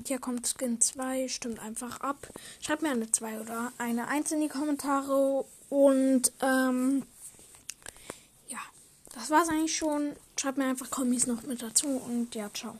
Und hier kommt Skin 2, stimmt einfach ab. Schreibt mir eine 2 oder eine 1 in die Kommentare. Und ähm, ja, das war's eigentlich schon. Schreibt mir einfach Kommis noch mit dazu und ja, ciao.